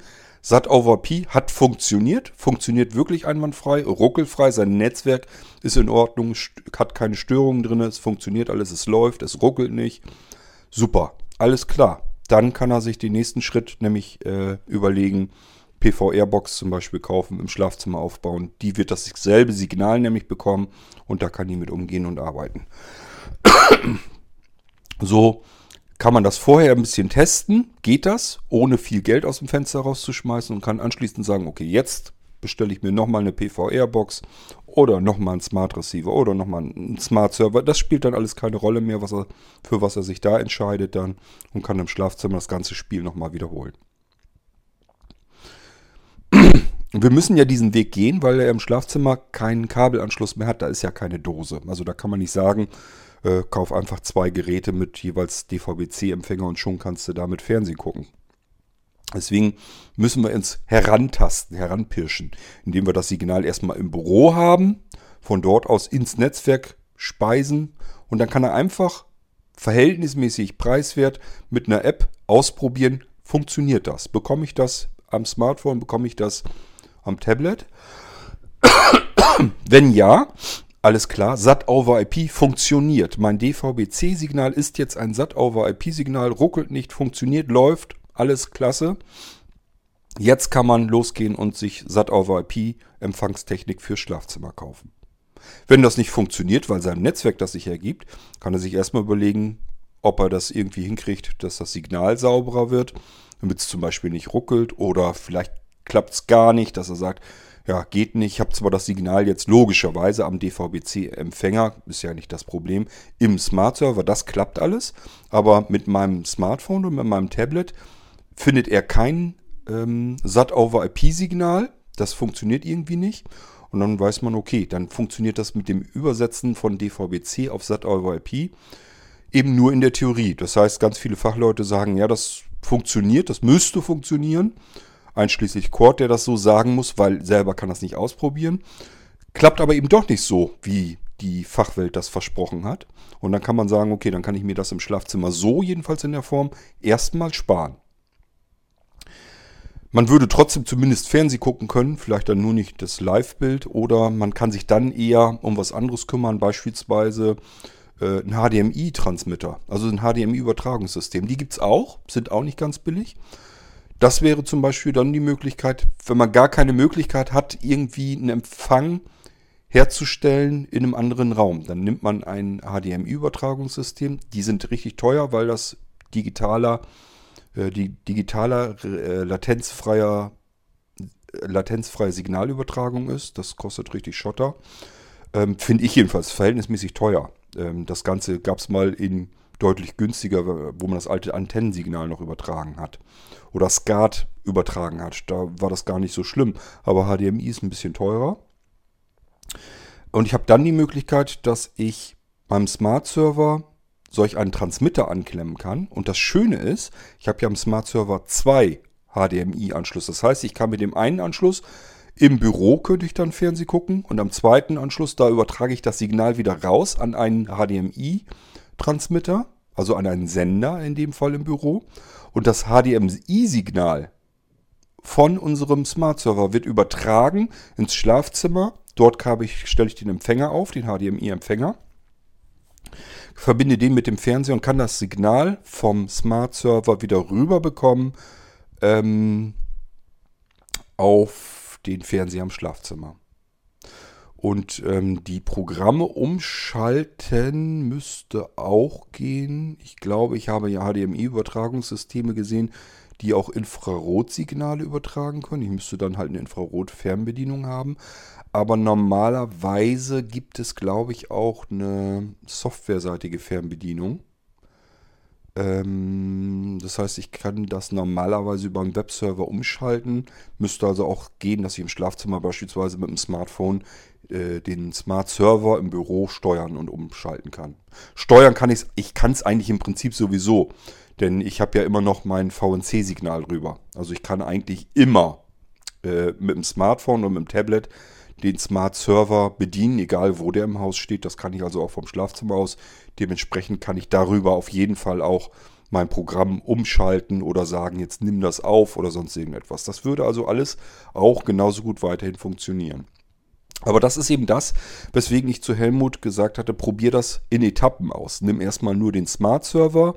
SAT over P hat funktioniert, funktioniert wirklich einwandfrei, ruckelfrei, sein Netzwerk ist in Ordnung, hat keine Störungen drin, es funktioniert alles, es läuft, es ruckelt nicht. Super, alles klar. Dann kann er sich den nächsten Schritt nämlich äh, überlegen, PVR-Box zum Beispiel kaufen, im Schlafzimmer aufbauen. Die wird dasselbe Signal nämlich bekommen und da kann die mit umgehen und arbeiten. so kann man das vorher ein bisschen testen. Geht das, ohne viel Geld aus dem Fenster rauszuschmeißen und kann anschließend sagen, okay, jetzt bestelle ich mir nochmal eine PVR-Box oder nochmal einen Smart Receiver oder nochmal einen Smart Server. Das spielt dann alles keine Rolle mehr, was er, für was er sich da entscheidet dann und kann im Schlafzimmer das ganze Spiel nochmal wiederholen. Wir müssen ja diesen Weg gehen, weil er im Schlafzimmer keinen Kabelanschluss mehr hat. Da ist ja keine Dose. Also da kann man nicht sagen, äh, kauf einfach zwei Geräte mit jeweils DVB-C-Empfänger und schon kannst du damit Fernsehen gucken. Deswegen müssen wir uns herantasten, heranpirschen, indem wir das Signal erstmal im Büro haben, von dort aus ins Netzwerk speisen und dann kann er einfach verhältnismäßig preiswert mit einer App ausprobieren, funktioniert das? Bekomme ich das am Smartphone, bekomme ich das am Tablet? Wenn ja, alles klar, SAT over IP funktioniert. Mein DVB-C-Signal ist jetzt ein SAT over IP-Signal, ruckelt nicht, funktioniert, läuft, alles klasse. Jetzt kann man losgehen und sich SAT over IP Empfangstechnik für Schlafzimmer kaufen. Wenn das nicht funktioniert, weil sein Netzwerk das sich ergibt, kann er sich erstmal überlegen, ob er das irgendwie hinkriegt, dass das Signal sauberer wird, damit es zum Beispiel nicht ruckelt oder vielleicht klappt es gar nicht, dass er sagt, ja, geht nicht. Ich habe zwar das Signal jetzt logischerweise am DVB-C-Empfänger, ist ja nicht das Problem, im Smart Server, das klappt alles. Aber mit meinem Smartphone und mit meinem Tablet findet er kein ähm, SAT-over-IP-Signal. Das funktioniert irgendwie nicht. Und dann weiß man, okay, dann funktioniert das mit dem Übersetzen von DVB-C auf SAT-over-IP eben nur in der Theorie. Das heißt, ganz viele Fachleute sagen, ja, das funktioniert, das müsste funktionieren einschließlich Cord, der das so sagen muss, weil selber kann das nicht ausprobieren. Klappt aber eben doch nicht so, wie die Fachwelt das versprochen hat. Und dann kann man sagen, okay, dann kann ich mir das im Schlafzimmer so jedenfalls in der Form erstmal sparen. Man würde trotzdem zumindest Fernseh gucken können, vielleicht dann nur nicht das Live-Bild oder man kann sich dann eher um was anderes kümmern, beispielsweise äh, ein HDMI-Transmitter, also ein HDMI-Übertragungssystem. Die gibt es auch, sind auch nicht ganz billig. Das wäre zum Beispiel dann die Möglichkeit, wenn man gar keine Möglichkeit hat, irgendwie einen Empfang herzustellen in einem anderen Raum. Dann nimmt man ein HDMI-Übertragungssystem. Die sind richtig teuer, weil das digitaler, äh, die digitaler, äh, latenzfreier, latenzfreie Signalübertragung ist. Das kostet richtig Schotter. Ähm, Finde ich jedenfalls verhältnismäßig teuer. Ähm, das Ganze gab es mal in deutlich günstiger, wo man das alte Antennensignal noch übertragen hat oder SCART übertragen hat. Da war das gar nicht so schlimm. Aber HDMI ist ein bisschen teurer. Und ich habe dann die Möglichkeit, dass ich beim Smart Server solch einen Transmitter anklemmen kann. Und das Schöne ist, ich habe ja am Smart Server zwei HDMI-Anschlüsse. Das heißt, ich kann mit dem einen Anschluss im Büro könnte ich dann Fernsehen gucken und am zweiten Anschluss, da übertrage ich das Signal wieder raus an einen HDMI-Transmitter, also an einen Sender in dem Fall im Büro. Und das HDMI-Signal von unserem Smart Server wird übertragen ins Schlafzimmer. Dort ich, stelle ich den Empfänger auf, den HDMI-Empfänger. Verbinde den mit dem Fernseher und kann das Signal vom Smart Server wieder rüber bekommen ähm, auf den Fernseher im Schlafzimmer. Und ähm, die Programme umschalten müsste auch gehen. Ich glaube, ich habe ja HDMI-Übertragungssysteme gesehen, die auch Infrarotsignale übertragen können. Ich müsste dann halt eine Infrarot-Fernbedienung haben. Aber normalerweise gibt es, glaube ich, auch eine softwareseitige Fernbedienung. Ähm, das heißt, ich kann das normalerweise über einen Webserver umschalten. Müsste also auch gehen, dass ich im Schlafzimmer beispielsweise mit dem Smartphone äh, den Smart Server im Büro steuern und umschalten kann. Steuern kann ich ich kann es eigentlich im Prinzip sowieso, denn ich habe ja immer noch mein VNC-Signal rüber. Also ich kann eigentlich immer äh, mit dem Smartphone und mit dem Tablet den Smart Server bedienen, egal wo der im Haus steht. Das kann ich also auch vom Schlafzimmer aus. Dementsprechend kann ich darüber auf jeden Fall auch mein Programm umschalten oder sagen, jetzt nimm das auf oder sonst irgendetwas. Das würde also alles auch genauso gut weiterhin funktionieren. Aber das ist eben das, weswegen ich zu Helmut gesagt hatte, probier das in Etappen aus. Nimm erstmal nur den Smart Server.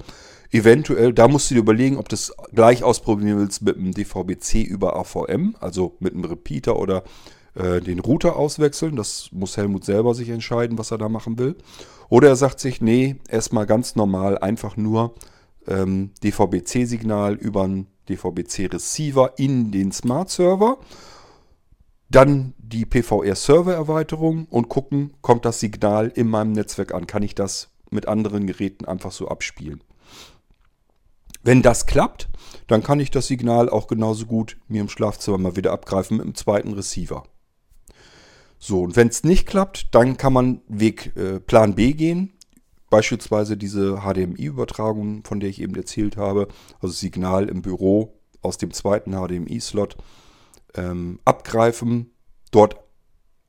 Eventuell, da musst du dir überlegen, ob du es gleich ausprobieren willst mit einem DVB-C über AVM, also mit einem Repeater oder äh, den Router auswechseln. Das muss Helmut selber sich entscheiden, was er da machen will. Oder er sagt sich, nee, erstmal ganz normal, einfach nur ähm, DVB-C-Signal über einen DVB-C-Receiver in den Smart-Server. Dann die PVR-Server-Erweiterung und gucken, kommt das Signal in meinem Netzwerk an? Kann ich das mit anderen Geräten einfach so abspielen? Wenn das klappt, dann kann ich das Signal auch genauso gut mir im Schlafzimmer mal wieder abgreifen mit dem zweiten Receiver. So, und wenn es nicht klappt, dann kann man Weg äh, Plan B gehen. Beispielsweise diese HDMI-Übertragung, von der ich eben erzählt habe, also Signal im Büro aus dem zweiten HDMI-Slot ähm, abgreifen, dort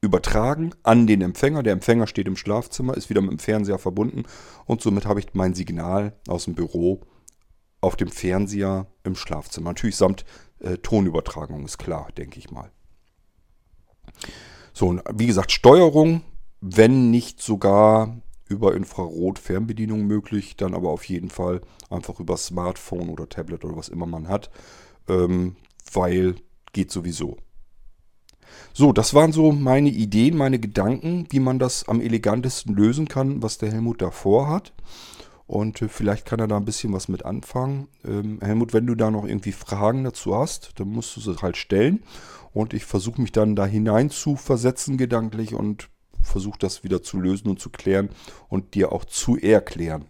übertragen an den Empfänger. Der Empfänger steht im Schlafzimmer, ist wieder mit dem Fernseher verbunden und somit habe ich mein Signal aus dem Büro auf dem Fernseher im Schlafzimmer. Natürlich samt äh, Tonübertragung, ist klar, denke ich mal. So, wie gesagt, Steuerung, wenn nicht sogar über Infrarot-Fernbedienung möglich, dann aber auf jeden Fall einfach über Smartphone oder Tablet oder was immer man hat, ähm, weil geht sowieso. So, das waren so meine Ideen, meine Gedanken, wie man das am elegantesten lösen kann, was der Helmut davor hat. Und äh, vielleicht kann er da ein bisschen was mit anfangen. Ähm, Helmut, wenn du da noch irgendwie Fragen dazu hast, dann musst du sie halt stellen. Und ich versuche mich dann da hinein zu versetzen gedanklich und versuche das wieder zu lösen und zu klären und dir auch zu erklären.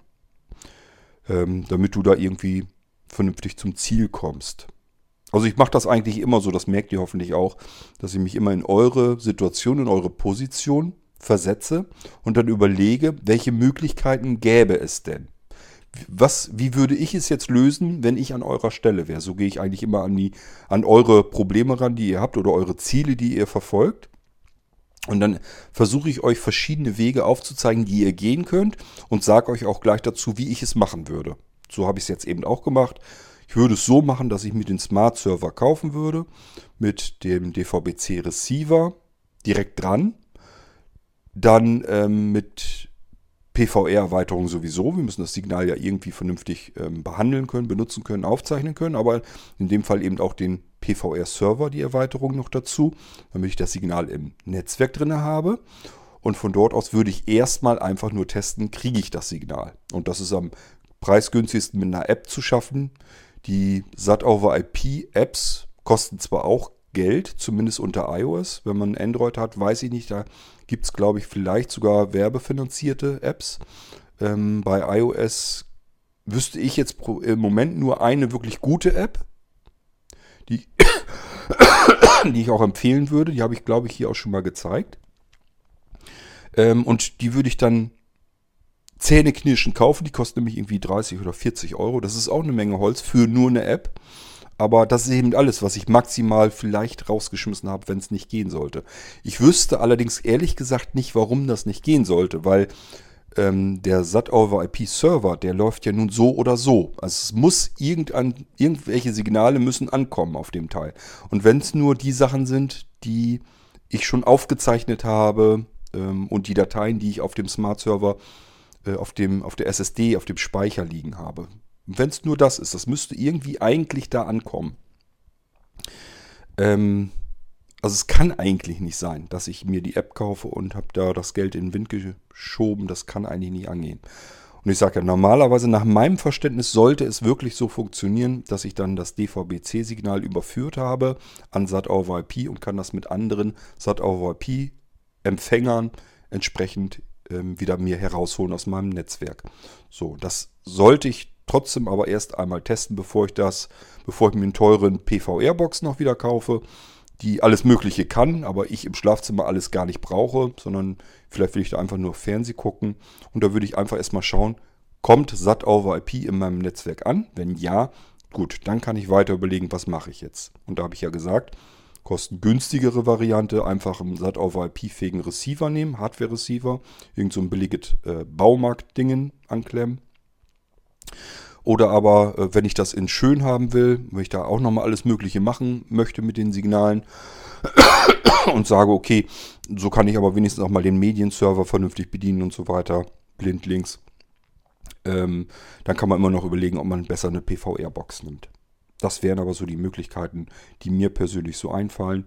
Ähm, damit du da irgendwie vernünftig zum Ziel kommst. Also ich mache das eigentlich immer so, das merkt ihr hoffentlich auch, dass ich mich immer in eure Situation, in eure Position versetze und dann überlege, welche Möglichkeiten gäbe es denn? Was, wie würde ich es jetzt lösen, wenn ich an eurer Stelle wäre? So gehe ich eigentlich immer an, die, an eure Probleme ran, die ihr habt oder eure Ziele, die ihr verfolgt. Und dann versuche ich euch verschiedene Wege aufzuzeigen, die ihr gehen könnt und sage euch auch gleich dazu, wie ich es machen würde. So habe ich es jetzt eben auch gemacht. Ich würde es so machen, dass ich mir den Smart Server kaufen würde mit dem DVB-C Receiver direkt dran dann ähm, mit PVR-Erweiterung sowieso. Wir müssen das Signal ja irgendwie vernünftig ähm, behandeln können, benutzen können, aufzeichnen können. Aber in dem Fall eben auch den PVR-Server, die Erweiterung noch dazu, damit ich das Signal im Netzwerk drin habe. Und von dort aus würde ich erstmal einfach nur testen, kriege ich das Signal. Und das ist am preisgünstigsten mit einer App zu schaffen. Die SAT-over-IP-Apps kosten zwar auch Geld, zumindest unter iOS. Wenn man Android hat, weiß ich nicht, da gibt es, glaube ich, vielleicht sogar werbefinanzierte Apps. Ähm, bei iOS wüsste ich jetzt im Moment nur eine wirklich gute App, die, die ich auch empfehlen würde. Die habe ich, glaube ich, hier auch schon mal gezeigt. Ähm, und die würde ich dann zähneknirschen kaufen. Die kostet nämlich irgendwie 30 oder 40 Euro. Das ist auch eine Menge Holz für nur eine App. Aber das ist eben alles, was ich maximal vielleicht rausgeschmissen habe, wenn es nicht gehen sollte. Ich wüsste allerdings ehrlich gesagt nicht, warum das nicht gehen sollte, weil ähm, der SAT-over-IP-Server, der läuft ja nun so oder so. Also es muss irgendein, irgendwelche Signale müssen ankommen auf dem Teil. Und wenn es nur die Sachen sind, die ich schon aufgezeichnet habe ähm, und die Dateien, die ich auf dem Smart-Server, auf, auf der SSD, auf dem Speicher liegen habe. Wenn es nur das ist, das müsste irgendwie eigentlich da ankommen. Ähm, also es kann eigentlich nicht sein, dass ich mir die App kaufe und habe da das Geld in den Wind geschoben. Das kann eigentlich nicht angehen. Und ich sage ja, normalerweise nach meinem Verständnis sollte es wirklich so funktionieren, dass ich dann das DVB-C-Signal überführt habe an SAT-over-IP und kann das mit anderen SAT-over-IP-Empfängern entsprechend ähm, wieder mir herausholen aus meinem Netzwerk. So, das sollte ich trotzdem aber erst einmal testen, bevor ich das, bevor ich mir einen teuren PVR-Box noch wieder kaufe die alles Mögliche kann, aber ich im Schlafzimmer alles gar nicht brauche, sondern vielleicht will ich da einfach nur Fernseh gucken. Und da würde ich einfach erstmal schauen, kommt SAT over IP in meinem Netzwerk an? Wenn ja, gut, dann kann ich weiter überlegen, was mache ich jetzt. Und da habe ich ja gesagt, kostengünstigere Variante, einfach einen SAT over IP-fähigen Receiver nehmen, Hardware-Receiver, irgend so ein billiges äh, Baumarkt-Dingen anklemmen. Oder aber, äh, wenn ich das in schön haben will, wenn ich da auch nochmal alles Mögliche machen möchte mit den Signalen und sage, okay, so kann ich aber wenigstens auch mal den Medienserver vernünftig bedienen und so weiter, blindlings, ähm, dann kann man immer noch überlegen, ob man besser eine PVR-Box nimmt. Das wären aber so die Möglichkeiten, die mir persönlich so einfallen,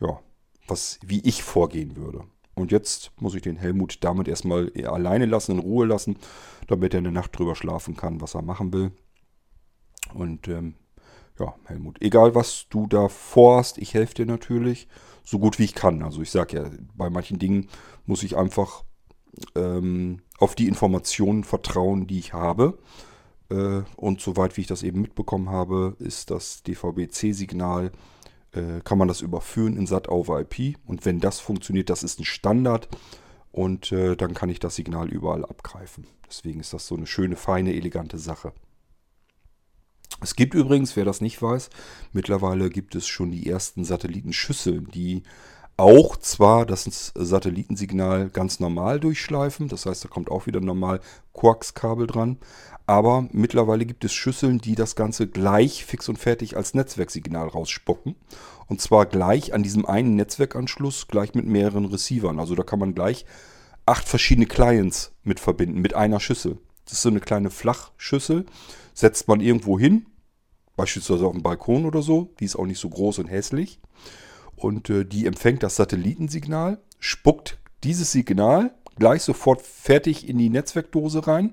ja, was, wie ich vorgehen würde. Und jetzt muss ich den Helmut damit erstmal alleine lassen, in Ruhe lassen, damit er eine Nacht drüber schlafen kann, was er machen will. Und ähm, ja, Helmut, egal was du da vorhast, ich helfe dir natürlich, so gut wie ich kann. Also ich sage ja, bei manchen Dingen muss ich einfach ähm, auf die Informationen vertrauen, die ich habe. Äh, und soweit wie ich das eben mitbekommen habe, ist das DVB-C-Signal äh, kann man das überführen in SAT over IP. Und wenn das funktioniert, das ist ein Standard. Und äh, dann kann ich das Signal überall abgreifen. Deswegen ist das so eine schöne, feine, elegante Sache. Es gibt übrigens, wer das nicht weiß, mittlerweile gibt es schon die ersten Satellitenschüsseln, die auch zwar das Satellitensignal ganz normal durchschleifen, das heißt, da kommt auch wieder normal Quarks-Kabel dran, aber mittlerweile gibt es Schüsseln, die das Ganze gleich fix und fertig als Netzwerksignal rausspucken. Und zwar gleich an diesem einen Netzwerkanschluss, gleich mit mehreren Receivern. Also da kann man gleich acht verschiedene Clients mit verbinden, mit einer Schüssel. Das ist so eine kleine Flachschüssel, setzt man irgendwo hin, beispielsweise auf dem Balkon oder so. Die ist auch nicht so groß und hässlich. Und äh, die empfängt das Satellitensignal, spuckt dieses Signal gleich sofort fertig in die Netzwerkdose rein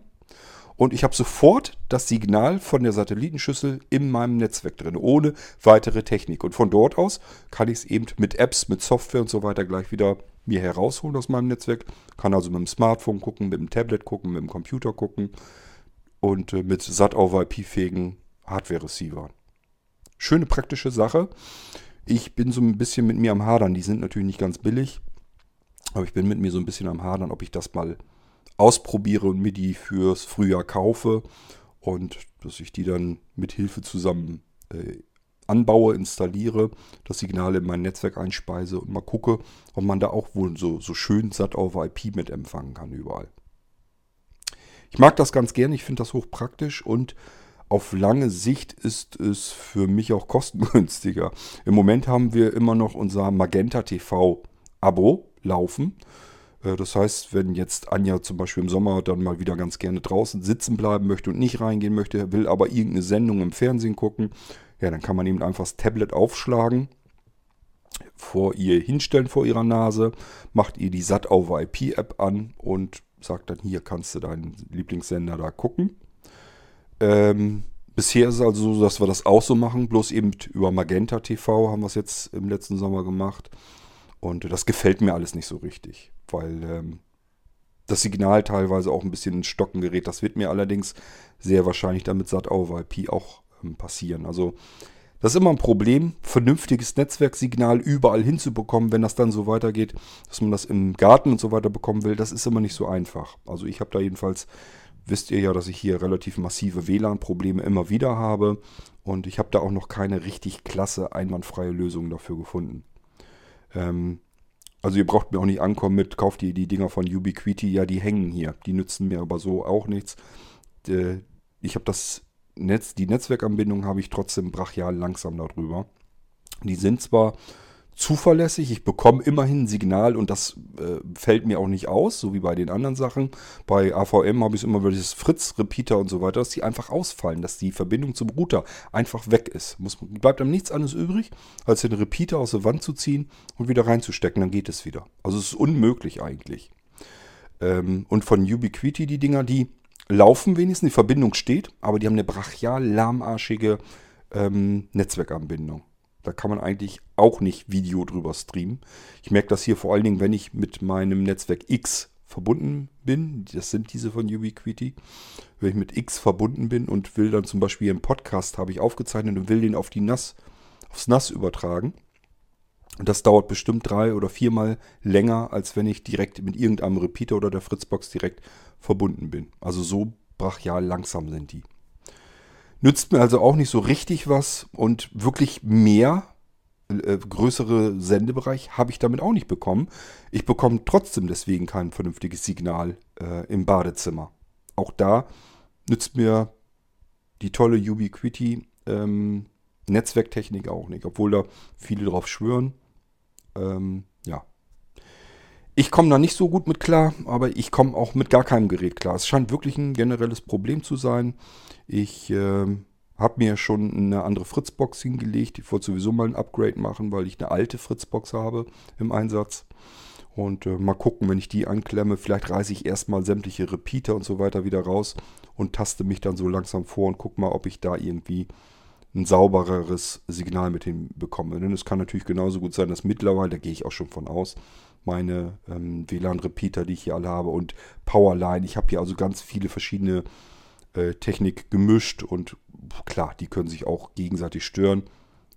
und ich habe sofort das Signal von der Satellitenschüssel in meinem Netzwerk drin, ohne weitere Technik. Und von dort aus kann ich es eben mit Apps, mit Software und so weiter gleich wieder mir herausholen aus meinem Netzwerk. Kann also mit dem Smartphone gucken, mit dem Tablet gucken, mit dem Computer gucken und äh, mit SAT-over-IP-fähigen Hardware-Receivern. Schöne praktische Sache. Ich bin so ein bisschen mit mir am Hadern. Die sind natürlich nicht ganz billig, aber ich bin mit mir so ein bisschen am Hadern, ob ich das mal ausprobiere und mir die fürs Frühjahr kaufe und dass ich die dann mit Hilfe zusammen äh, anbaue, installiere, das Signal in mein Netzwerk einspeise und mal gucke, ob man da auch wohl so, so schön satt auf IP mit empfangen kann überall. Ich mag das ganz gerne, ich finde das hochpraktisch und auf lange Sicht ist es für mich auch kostengünstiger. Im Moment haben wir immer noch unser Magenta TV Abo laufen. Äh, das heißt, wenn jetzt Anja zum Beispiel im Sommer dann mal wieder ganz gerne draußen sitzen bleiben möchte und nicht reingehen möchte, will aber irgendeine Sendung im Fernsehen gucken, ja, dann kann man eben einfach das Tablet aufschlagen, vor ihr hinstellen vor ihrer Nase, macht ihr die SAT over IP App an und sagt dann, hier kannst du deinen Lieblingssender da gucken. Ähm, bisher ist es also so, dass wir das auch so machen, bloß eben über Magenta TV haben wir es jetzt im letzten Sommer gemacht. Und das gefällt mir alles nicht so richtig weil ähm, das Signal teilweise auch ein bisschen ins Stocken gerät. Das wird mir allerdings sehr wahrscheinlich damit SAT over IP auch ähm, passieren. Also das ist immer ein Problem, vernünftiges Netzwerksignal überall hinzubekommen, wenn das dann so weitergeht, dass man das im Garten und so weiter bekommen will. Das ist immer nicht so einfach. Also ich habe da jedenfalls, wisst ihr ja, dass ich hier relativ massive WLAN-Probleme immer wieder habe. Und ich habe da auch noch keine richtig klasse, einwandfreie Lösung dafür gefunden. Ähm, also ihr braucht mir auch nicht ankommen mit, kauft ihr die Dinger von Ubiquiti, ja, die hängen hier. Die nützen mir aber so auch nichts. Äh, ich habe das Netz, die Netzwerkanbindung habe ich trotzdem brachial langsam darüber. Die sind zwar zuverlässig. Ich bekomme immerhin ein Signal und das äh, fällt mir auch nicht aus, so wie bei den anderen Sachen. Bei AVM habe ich es immer über dieses Fritz-Repeater und so weiter, dass die einfach ausfallen, dass die Verbindung zum Router einfach weg ist. Muss, bleibt einem nichts anderes übrig, als den Repeater aus der Wand zu ziehen und wieder reinzustecken, dann geht es wieder. Also es ist unmöglich eigentlich. Ähm, und von Ubiquiti die Dinger, die laufen wenigstens, die Verbindung steht, aber die haben eine brachial lahmarschige ähm, Netzwerkanbindung. Da kann man eigentlich auch nicht Video drüber streamen. Ich merke das hier vor allen Dingen, wenn ich mit meinem Netzwerk X verbunden bin. Das sind diese von Ubiquiti. Wenn ich mit X verbunden bin und will dann zum Beispiel einen Podcast habe ich aufgezeichnet und will den auf die NAS, aufs NAS übertragen. Und das dauert bestimmt drei oder viermal länger, als wenn ich direkt mit irgendeinem Repeater oder der Fritzbox direkt verbunden bin. Also so brachial langsam sind die. Nützt mir also auch nicht so richtig was und wirklich mehr, äh, größere Sendebereich habe ich damit auch nicht bekommen. Ich bekomme trotzdem deswegen kein vernünftiges Signal äh, im Badezimmer. Auch da nützt mir die tolle Ubiquiti ähm, Netzwerktechnik auch nicht, obwohl da viele drauf schwören. Ähm. Ich komme da nicht so gut mit klar, aber ich komme auch mit gar keinem Gerät klar. Es scheint wirklich ein generelles Problem zu sein. Ich äh, habe mir schon eine andere Fritzbox hingelegt. Ich wollte sowieso mal ein Upgrade machen, weil ich eine alte Fritzbox habe im Einsatz. Und äh, mal gucken, wenn ich die anklemme, vielleicht reiße ich erstmal sämtliche Repeater und so weiter wieder raus und taste mich dann so langsam vor und gucke mal, ob ich da irgendwie ein saubereres Signal mit hinbekomme. Denn es kann natürlich genauso gut sein, dass mittlerweile, da gehe ich auch schon von aus, meine ähm, WLAN-Repeater, die ich hier alle habe und Powerline, ich habe hier also ganz viele verschiedene äh, Technik gemischt und klar, die können sich auch gegenseitig stören.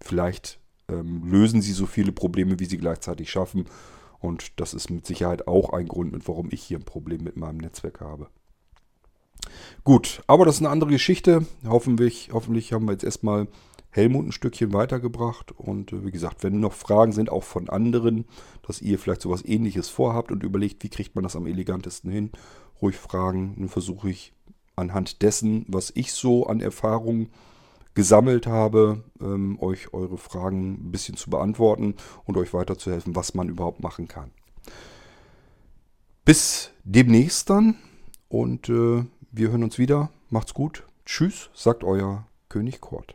Vielleicht ähm, lösen sie so viele Probleme, wie sie gleichzeitig schaffen. Und das ist mit Sicherheit auch ein Grund, warum ich hier ein Problem mit meinem Netzwerk habe. Gut, aber das ist eine andere Geschichte. Hoffentlich, hoffentlich haben wir jetzt erstmal Helmut ein Stückchen weitergebracht. Und äh, wie gesagt, wenn noch Fragen sind, auch von anderen, dass ihr vielleicht sowas ähnliches vorhabt und überlegt, wie kriegt man das am elegantesten hin, ruhig fragen. Dann versuche ich anhand dessen, was ich so an Erfahrungen gesammelt habe, ähm, euch eure Fragen ein bisschen zu beantworten und euch weiterzuhelfen, was man überhaupt machen kann. Bis demnächst dann und äh, wir hören uns wieder. Macht's gut. Tschüss, sagt euer König Kort.